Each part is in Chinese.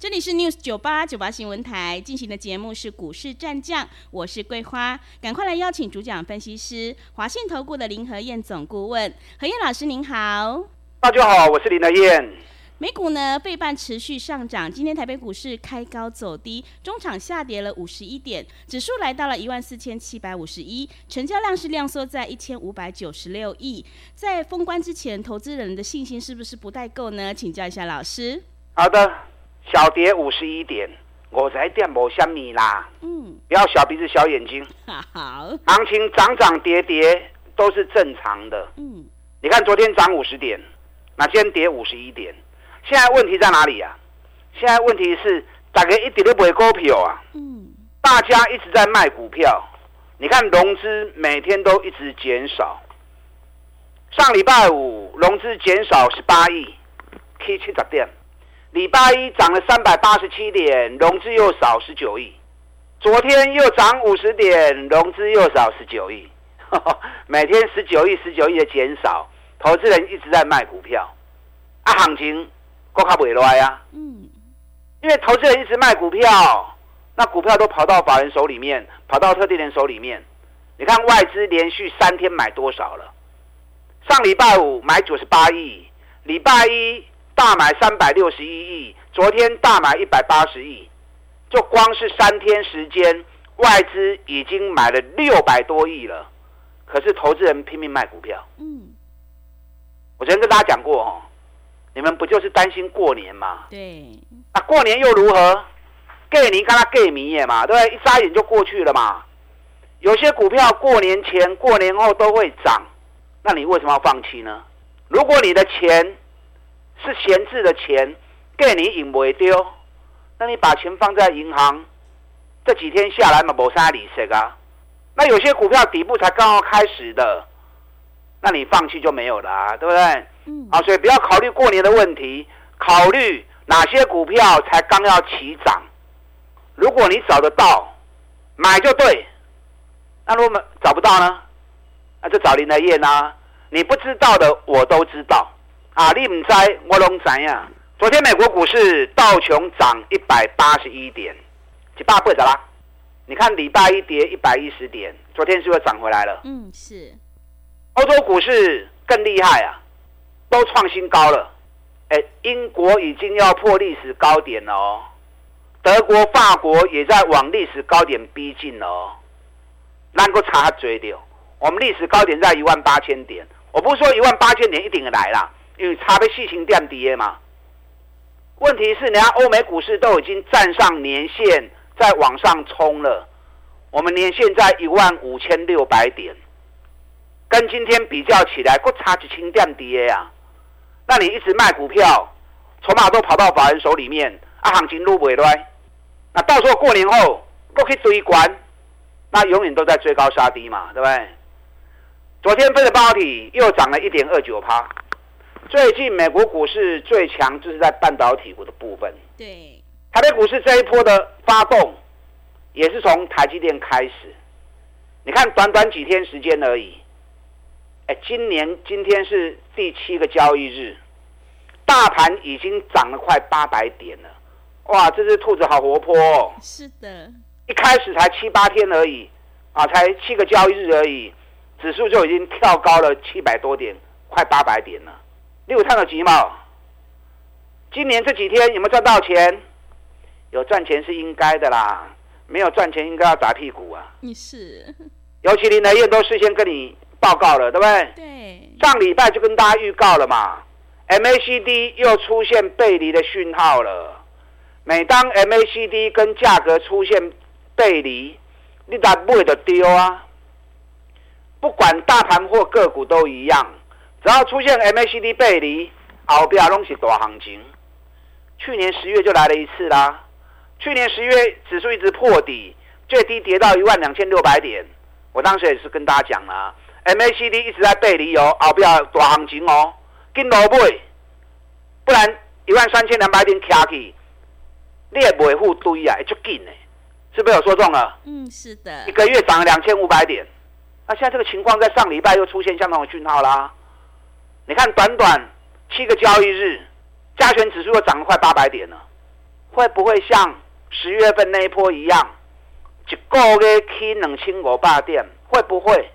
这里是 News 九八九八新闻台进行的节目是股市战将，我是桂花，赶快来邀请主讲分析师华信投顾的林和燕总顾问，何燕老师您好。大家好，我是林和燕。美股呢，费半持续上涨，今天台北股市开高走低，中场下跌了五十一点，指数来到了一万四千七百五十一，成交量是量缩在一千五百九十六亿。在封关之前，投资人的信心是不是不太够呢？请教一下老师。好的。小跌五十一点，我才电波虾米啦。嗯，不要小鼻子小眼睛。好，行情涨涨跌跌都是正常的。嗯，你看昨天涨五十点，那今天跌五十一点，现在问题在哪里啊？现在问题是大家一点都不会股票啊。嗯，大家一直在卖股票，你看融资每天都一直减少。上礼拜五融资减少十八亿，K 七十点。礼拜一涨了三百八十七点，融资又少十九亿。昨天又涨五十点，融资又少十九亿。每天十九亿、十九亿的减少，投资人一直在卖股票。啊，行情够卡不来呀？嗯，因为投资人一直卖股票，那股票都跑到法人手里面，跑到特定人手里面。你看外资连续三天买多少了？上礼拜五买九十八亿，礼拜一。大买三百六十一亿，昨天大买一百八十亿，就光是三天时间，外资已经买了六百多亿了。可是投资人拼命卖股票。嗯，我昨天跟大家讲过哦，你们不就是担心过年吗？对。那过年又如何？给你跟他给迷也嘛，对不对？一眨眼就过去了嘛。有些股票过年前、过年后都会涨，那你为什么要放弃呢？如果你的钱，是闲置的钱，给你引不丢，那你把钱放在银行，这几天下来嘛，没啥利息啊。那有些股票底部才刚刚开始的，那你放弃就没有了啊，对不对？嗯。啊，所以不要考虑过年的问题，考虑哪些股票才刚要起涨。如果你找得到，买就对。那如果找不到呢？那就找林和彦啊。你不知道的，我都知道。啊，你唔知，我拢知呀。昨天美国股市道琼涨一百八十一点，一百八十啦。你看礼拜一跌一百一十点，昨天是不是涨回来了？嗯，是。欧洲股市更厉害啊，都创新高了。哎，英国已经要破历史高点了哦，德国、法国也在往历史高点逼近了哦。能够查追的，我们历史高点在一万八千点。我不是说一万八千点一定来了。因为差别细情点跌嘛，问题是人家欧美股市都已经站上年线，在往上冲了。我们年线在一万五千六百点，跟今天比较起来，还差几千点跌呀？那你一直卖股票，筹码都跑到法人手里面，啊，行情撸不来。那到时候过年后，过去追关，那永远都在追高杀低嘛，对不对？昨天费的半导体又涨了一点二九趴。最近美国股市最强就是在半导体股的部分。对，台北股市这一波的发动，也是从台积电开始。你看，短短几天时间而已，哎，今年今天是第七个交易日，大盘已经涨了快八百点了。哇，这只兔子好活泼哦。是的，一开始才七八天而已，啊，才七个交易日而已，指数就已经跳高了七百多点，快八百点了。你有看到几毛？今年这几天有没有赚到钱？有赚钱是应该的啦，没有赚钱应该要打屁股啊！你是，尤其林和彦都事先跟你报告了，对不对？对。上礼拜就跟大家预告了嘛，MACD 又出现背离的讯号了。每当 MACD 跟价格出现背离，你咋不会的丢啊？不管大盘或个股都一样。只要出现 MACD 背离，后边拢是大行情。去年十月就来了一次啦。去年十月指数一直破底，最低跌到一万两千六百点。我当时也是跟大家讲啦，MACD 一直在背离哦，后边大行情哦，跟老背，不然一万三千两百点卡起，你也维护堆啊，就紧呢，是不是有说中了？嗯，是的。一个月涨了两千五百点，那现在这个情况在上礼拜又出现相同的讯号啦。你看，短短七个交易日，加权指数又涨了快八百点了，会不会像十月份那一波一样，一个月起两千五百点？会不会？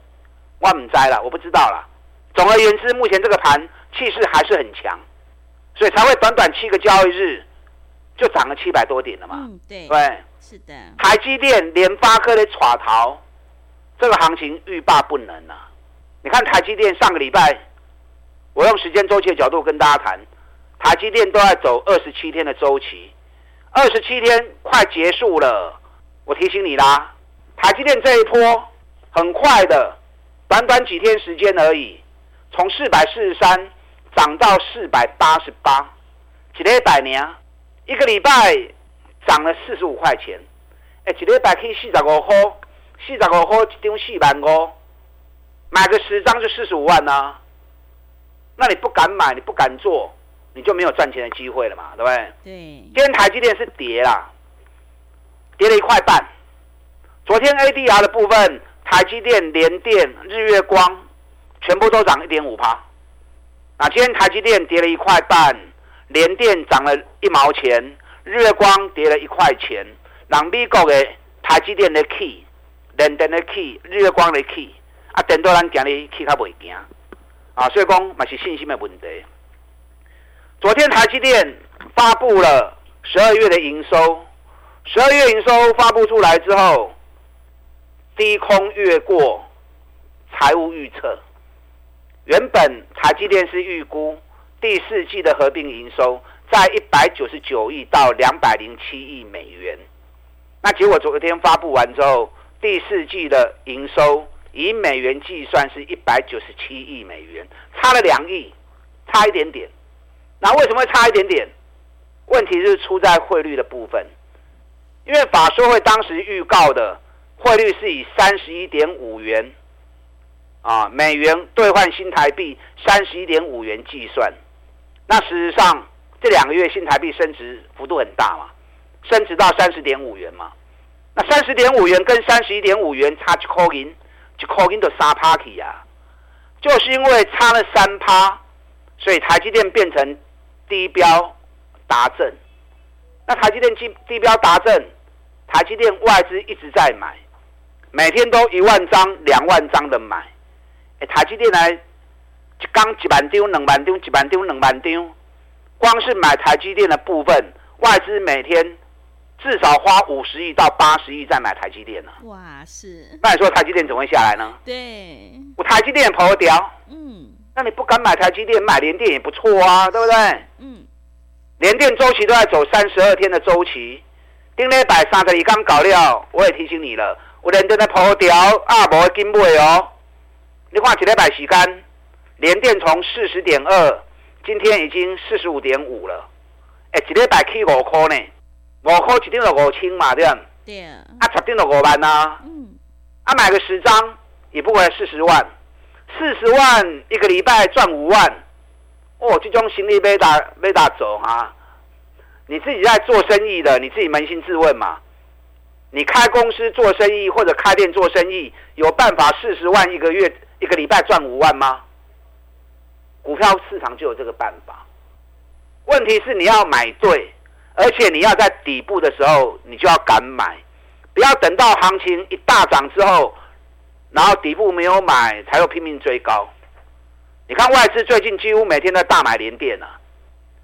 我唔知啦，我不知道了。总而言之，目前这个盘气势还是很强，所以才会短短七个交易日就涨了七百多点了嘛。嗯，对，对，是的。台积电、联发科的耍逃，这个行情欲罢不能啊！你看台积电上个礼拜，我用时间周期的角度跟大家谈，台积电都在走二十七天的周期，二十七天快结束了。我提醒你啦，台积电这一波很快的，短短几天时间而已，从四百四十三涨到四百八十八，几礼拜呢？一个礼拜涨了四十五块钱，哎，一礼拜可以四十五块，四十五块一张四万五。买个十张就四十五万呢、啊，那你不敢买，你不敢做，你就没有赚钱的机会了嘛，对不对？对。今天台积电是跌啦，跌了一块半。昨天 ADR 的部分，台积电、联电、日月光全部都涨一点五趴。啊今天台积电跌了一块半，联电涨了一毛钱，日月光跌了一块钱。让美国的台积电的 key，联电的 key，日月光的 key。啊，等到咱今日去较袂惊，啊，所以讲嘛是信心的问题。昨天台积电发布了十二月的营收，十二月营收发布出来之后，低空越过财务预测。原本台积电是预估第四季的合并营收在一百九十九亿到两百零七亿美元，那结果昨天发布完之后，第四季的营收。以美元计算是一百九十七亿美元，差了两亿，差一点点。那为什么会差一点点？问题是出在汇率的部分，因为法说会当时预告的汇率是以三十一点五元啊美元兑换新台币三十一点五元计算。那事实上这两个月新台币升值幅度很大嘛，升值到三十点五元嘛。那三十点五元跟三十一点五元差几块银？就扣音的三趴起呀，就是因为差了三趴，所以台积电变成低标达阵。那台积电低低标达阵，台积电外资一直在买，每天都一万张、两万张的买。哎，台积电来一缸一万张、两万张、一万张、两万张，光是买台积电的部分，外资每天。至少花五十亿到八十亿再买台积电呢？哇，是。那你说台积电怎么会下来呢？对，我台积电也跑不掉。嗯。那你不敢买台积电，买联电也不错啊，对不对？嗯。联电周期都在走三十二天的周期，顶礼拜三十一刚搞掉，我也提醒你了，我联电在跑不掉啊，不会跟不哦。你看几礼拜时间，联电从四十点二，今天已经四十五点五了，哎，几礼拜起五块呢？五块一张就五千嘛，对不对？对。啊，十张就五万呐。嗯。啊，买个十张也不过四十万，四十万一个礼拜赚五万，哦，这种行李被打被打走啊！你自己在做生意的，你自己扪心自问嘛。你开公司做生意或者开店做生意，有办法四十万一个月一个礼拜赚五万吗？股票市场就有这个办法。问题是你要买对。而且你要在底部的时候，你就要敢买，不要等到行情一大涨之后，然后底部没有买，才又拼命追高。你看外资最近几乎每天都大买连电啊，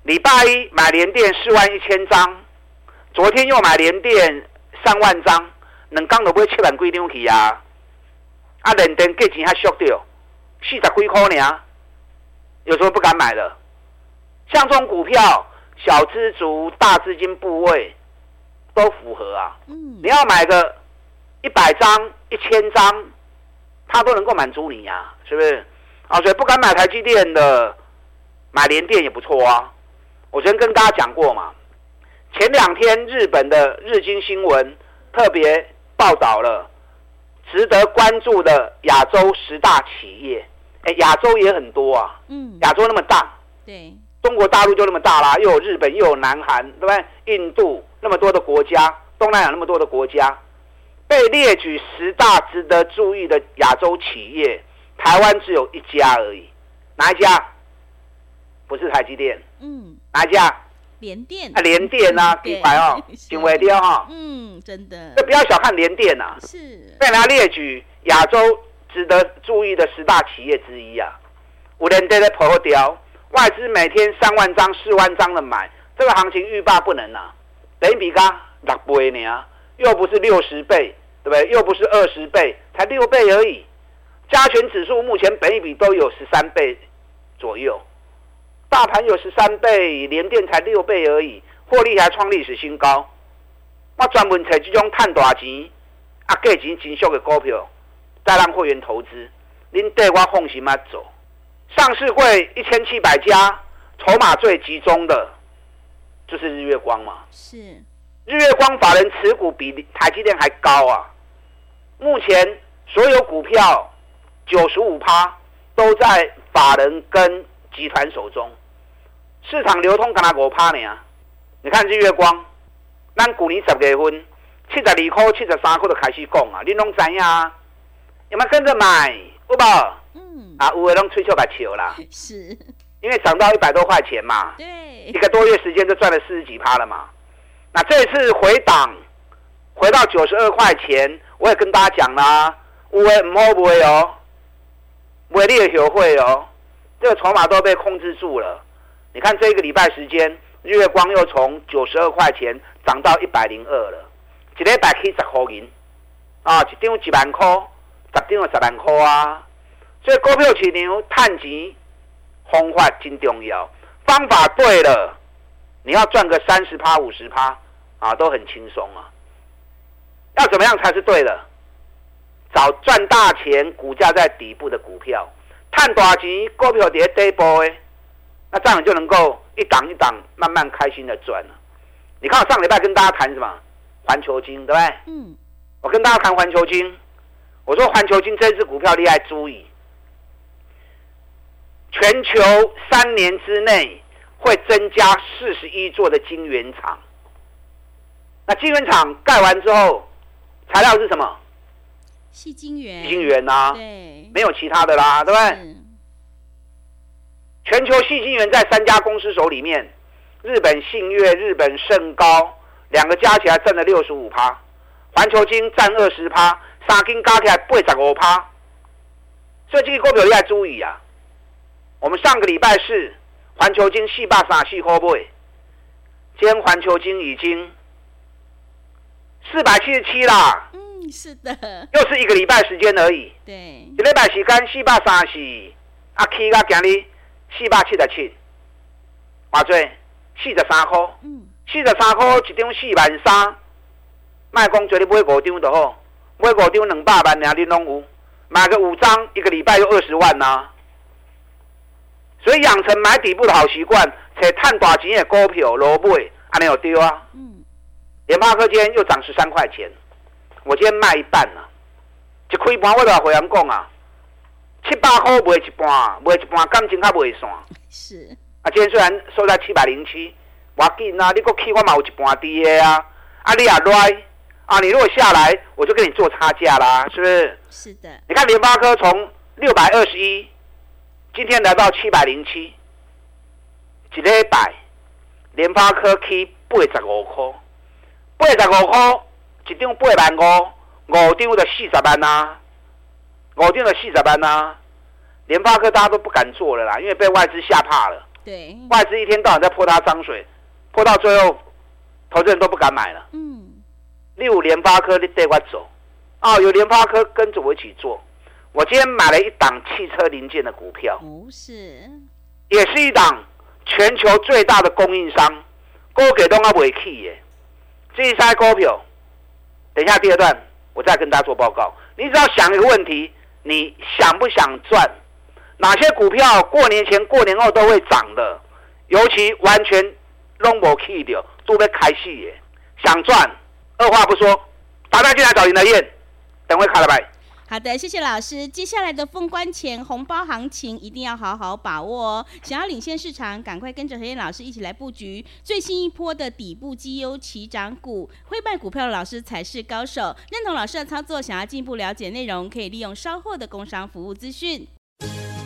礼拜一买连电四万一千张，昨天又买连电三万张，能刚都不会七万几张去啊，啊联电价钱还缩掉，四十几块呢，有什么不敢买的？像这种股票。小资族、大资金部位都符合啊。嗯，你要买个一百张、一千张，它都能够满足你呀、啊，是不是？啊，所以不敢买台积电的，买联电也不错啊。我昨天跟大家讲过嘛，前两天日本的日经新闻特别报道了值得关注的亚洲十大企业。哎，亚洲也很多啊。嗯，亚洲那么大。对。中国大陆就那么大啦，又有日本，又有南韩，对不对？印度那么多的国家，东南亚那么多的国家，被列举十大值得注意的亚洲企业，台湾只有一家而已，哪一家？不是台积电，嗯，哪一家？联电啊，联电啊，品牌哦，挺微雕哈。嗯，真的。这不要小看联电啊，是被人家列举亚洲值得注意的十大企业之一啊。五联电的破掉，外资每天三万张、四万张的买，这个行情欲罢不能啊。等于比嘎六倍呢，又不是六十倍，对不对？又不是二十倍，才六倍而已。加权指数目前本一比都有十三倍左右，大盘有十三倍，联电才六倍而已，获利还创历史新高。我专门找这种赚大钱、啊价钱真俗的股票，再让会员投资。您对我放心吗？走。上市柜一千七百家，筹码最集中的，就是日月光嘛。是。日月光法人持股比台积电还高啊！目前所有股票。九十五趴都在法人跟集团手中，市场流通干那五趴呢？你看日月光，咱去年十月份七十二块、七十三块就开始讲啊，你拢知呀？有没有跟着买？有无？嗯，啊，有的拢吹笑白笑啦。是，因为涨到一百多块钱嘛。对。一个多月时间就赚了四十几趴了嘛。那这次回档回到九十二块钱，我也跟大家讲啦，有的唔好买哦。威力的学会哦，这个筹码都被控制住了。你看这一个礼拜时间，日月光又从九十二块钱涨到一百零二了，一礼拜可以十块银啊，一张一万块，十张十万块啊。所以股票市场探钱方法真重要，方法对了，你要赚个三十趴、五十趴啊，都很轻松啊。要怎么样才是对的？找赚大钱、股价在底部的股票，赚大钱，股票跌底部诶，那这样你就能够一档一档慢慢开心的赚了。你看我上礼拜跟大家谈什么？环球金，对不对？嗯。我跟大家谈环球金，我说环球金这支股票厉害，注意，全球三年之内会增加四十一座的晶圆厂。那晶圆厂盖完之后，材料是什么？细晶圆，晶圆呐，对，没有其他的啦，对不对？全球矽晶圆在三家公司手里面，日本信越、日本盛高两个加起来占了六十五趴，环球晶占二十趴，三金加起来八十五趴。所以这个股票你要注意啊！我们上个礼拜是环球金四百三十四块买，今天环球金已经四百七十七啦。嗯是的，又是一个礼拜时间而已。对，一礼拜时间四百三十，啊，起到今日四百七十七，偌济四十三块。嗯，四十三块一张四万三，卖讲叫你买五张就好，买五张两百万，两你拢有，买个五张一个礼拜又二十万呐、啊。所以养成买底部的好习惯，且赚大钱的股票，罗买，安尼有丢啊。嗯，联发科今天又涨十三块钱。我今天卖一半了，一开盘我就回人讲啊，七百块卖一半，卖一半感情还卖散。是啊，今天虽然收在七百零七，我紧啊，你个起我嘛有一半低的啊，啊你也来啊，你如果下来，我就跟你做差价啦，是不是？是的。你看联发科从六百二十一，今天来到七百零七，一礼拜，联发科起八十五块，八十五块。一张八万五，五张就四十万呐、啊，五张就四十万呐、啊。联发科大家都不敢做了啦，因为被外资吓怕了。对，外资一天到晚在泼他脏水，泼到最后，投资人都不敢买了。嗯，六联发科你带我走，啊，有联发科跟着我一起做。我今天买了一档汽车零件的股票，不是，也是一档全球最大的供应商，高给都阿尾气耶，这一些股票。等一下，第二段我再跟大家做报告。你只要想一个问题：你想不想赚？哪些股票过年前、过年后都会涨的？尤其完全 long 不 key 掉，都被开戏耶！想赚，二话不说，打电进来找林德燕，等会卡了拜。好的，谢谢老师。接下来的封关前红包行情一定要好好把握哦。想要领先市场，赶快跟着何燕老师一起来布局最新一波的底部绩优起涨股。会卖股票的老师才是高手。认同老师的操作，想要进一步了解内容，可以利用稍后的工商服务资讯。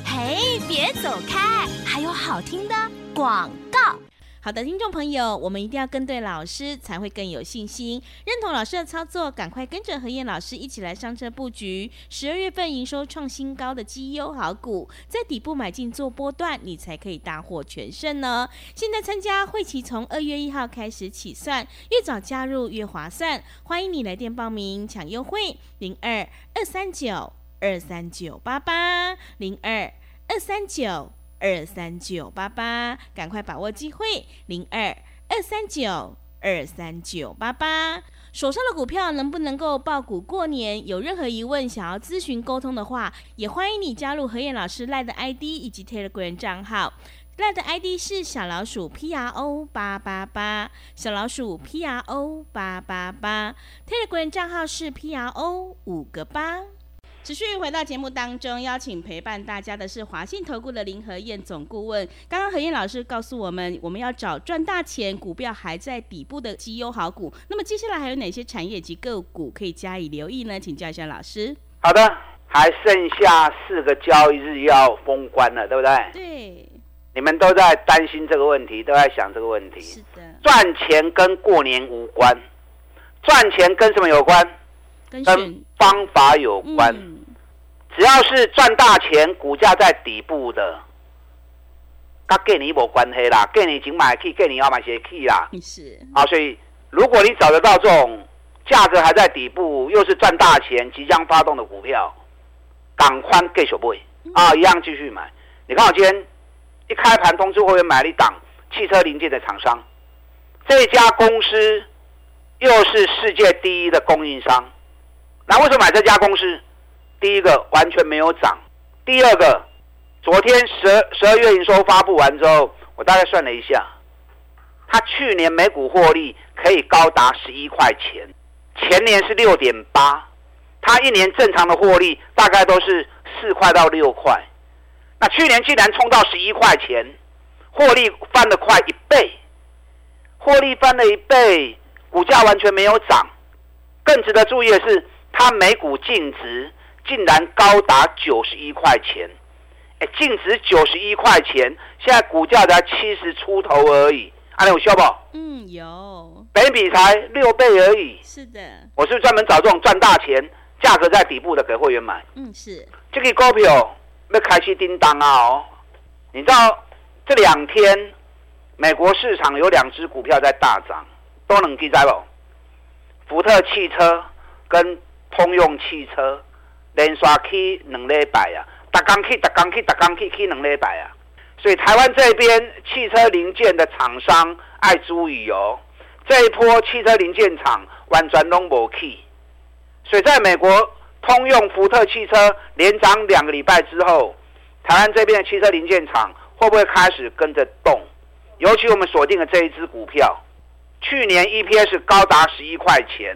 嘿，别走开，还有好听的广告。好的，听众朋友，我们一定要跟对老师，才会更有信心。认同老师的操作，赶快跟着何燕老师一起来上车布局。十二月份营收创新高的绩优好股，在底部买进做波段，你才可以大获全胜呢。现在参加会期从二月一号开始起算，越早加入越划算。欢迎你来电报名抢优惠，零二二三九二三九八八零二二三九。二三九八八，赶快把握机会！零二二三九二三九八八，手上的股票能不能够爆股过年？有任何疑问想要咨询沟通的话，也欢迎你加入何燕老师赖的 ID 以及 Telegram 账号。赖的 ID 是小老鼠 P R O 八八八，小老鼠 P R O 八八八，Telegram 账号是 P R O 五个八。持续回到节目当中，邀请陪伴大家的是华信投顾的林和燕总顾问。刚刚何燕老师告诉我们，我们要找赚大钱、股票还在底部的绩优好股。那么接下来还有哪些产业及个股可以加以留意呢？请教一下老师。好的，还剩下四个交易日要封关了，对不对？对。你们都在担心这个问题，都在想这个问题。是的。赚钱跟过年无关，赚钱跟什么有关？跟方法有关。嗯只要是赚大钱，股价在底部的，跟给你没关系啦，跟你已经买去，跟你要买些去啦。是。啊，所以如果你找得到这种价格还在底部，又是赚大钱、即将发动的股票，赶快继续买啊，一样继续买。你看我今天一开盘通知会员买了一档汽车零件的厂商，这家公司又是世界第一的供应商。那为什么买这家公司？第一个完全没有涨，第二个，昨天十十二月营收发布完之后，我大概算了一下，它去年每股获利可以高达十一块钱，前年是六点八，它一年正常的获利大概都是四块到六块，那去年竟然冲到十一块钱，获利翻了快一倍，获利翻了一倍，股价完全没有涨，更值得注意的是，它每股净值。竟然高达九十一块钱，哎，净值九十一块钱，现在股价才七十出头而已，啊，有效不？嗯，有，本比才六倍而已。是的，我是专门找这种赚大钱、价格在底部的给会员买。嗯，是。这个股票要开始叮当啊！哦，你知道这两天美国市场有两只股票在大涨，都能记在不？福特汽车跟通用汽车。连刷去两礼拜啊，打工去打工去打工去去两礼拜啊，所以台湾这边汽车零件的厂商爱注意哦，这一波汽车零件厂完全拢无去，所以在美国通用福特汽车连涨两个礼拜之后，台湾这边的汽车零件厂会不会开始跟着动？尤其我们锁定了这一支股票，去年 EPS 高达十一块钱，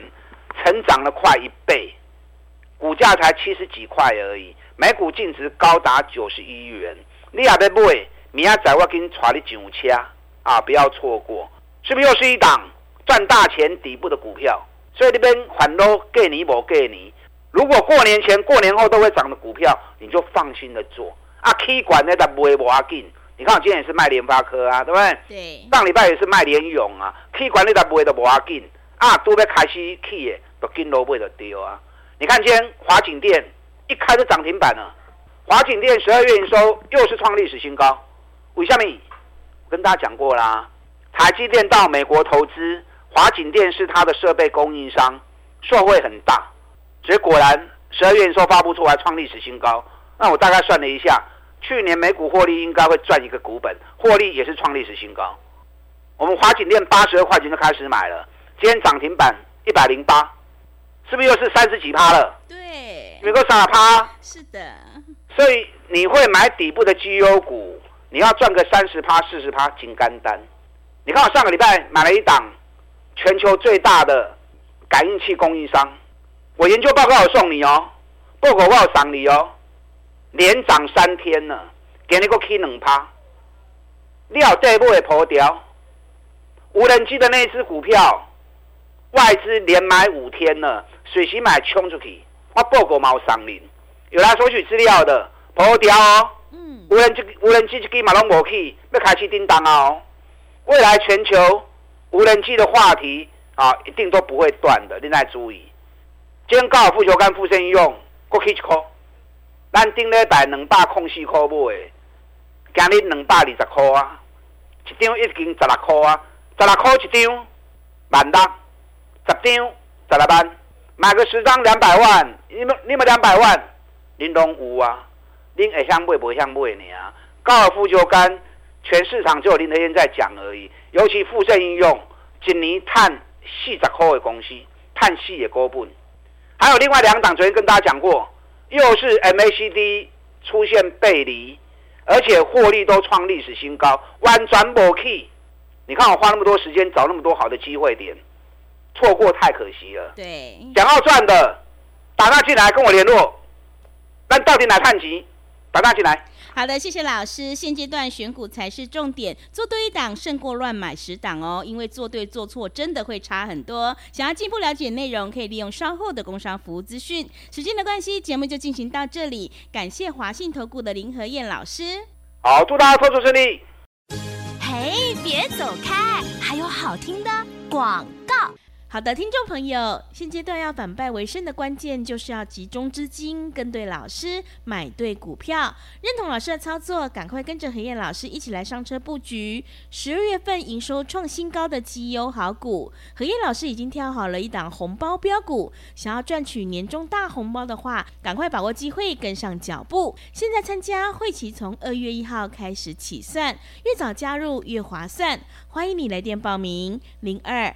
成长了快一倍。股价才七十几块而已，每股净值高达九十一元。你也别买，明仔载我给你带你上车啊！不要错过，是不是又是一档赚大钱底部的股票？所以这边反都给你不给你。如果过年前、过年后都会涨的股票，你就放心的做啊。K 管那个不会不要紧，你看我今天也是卖联发科啊，对不对？对。上礼拜也是卖联咏啊。K 管那个不会的不要紧啊，都要开始起的，都跟都不会丢啊。你看，今天华景电一开就涨停板了。华景电十二月营收又是创历史新高。为什么？我跟大家讲过啦，台积电到美国投资，华景电是它的设备供应商，受惠很大。所以果然十二月营收发布出来创历史新高。那我大概算了一下，去年每股获利应该会赚一个股本，获利也是创历史新高。我们华景电八十二块钱就开始买了，今天涨停板一百零八。是不是又是三十几趴了？对，有个傻趴。是的，所以你会买底部的绩优股，你要赚个三十趴、四十趴，金干单。你看我上个礼拜买了一档全球最大的感应器供应商，我研究报告有送你哦，报告我有赏你哦，连涨三天了，给你个 K 两趴，料这部会破掉，无人机的那只股票，外资连买五天了。水洗买冲出去，我报告冇上领，有来索取资料的，跑掉哦。嗯。无人机无人机机马龙无去，要开始叮当哦。未来全球无人机的话题啊，一定都不会断的。你来注意，今天高尔夫球杆附身应用，过去一块，咱顶礼拜两百空四块买，今日两百二十块啊，一张已经十六块啊，十六块一张，万六，十张十六万，买个十张两百万，你们你们两百万，您拢有啊？您会想买不会想买呢？高尔夫球杆。全市场只有林和彦在讲而已，尤其富盛应用，一年赚四十块的公司，赚四的股本，还有另外两档，昨天跟大家讲过，又是 MACD 出现背离，而且获利都创历史新高，完全没去。你看我花那么多时间找那么多好的机会点，错过太可惜了。对，想要赚的，打他进来跟我联络。那到底哪探级？打他进来。好的，谢谢老师。现阶段选股才是重点，做对一档胜过乱买十档哦。因为做对做错真的会差很多。想要进一步了解内容，可以利用稍后的工商服务资讯。时间的关系，节目就进行到这里。感谢华信投顾的林和燕老师。好，祝大家操作顺利。嘿，别走开，还有好听的广告。好的，听众朋友，现阶段要反败为胜的关键，就是要集中资金，跟对老师，买对股票，认同老师的操作，赶快跟着何燕老师一起来上车布局。十二月份营收创新高的绩优好股，何燕老师已经挑好了一档红包标股，想要赚取年终大红包的话，赶快把握机会，跟上脚步。现在参加会期从二月一号开始起算，越早加入越划算，欢迎你来电报名零二。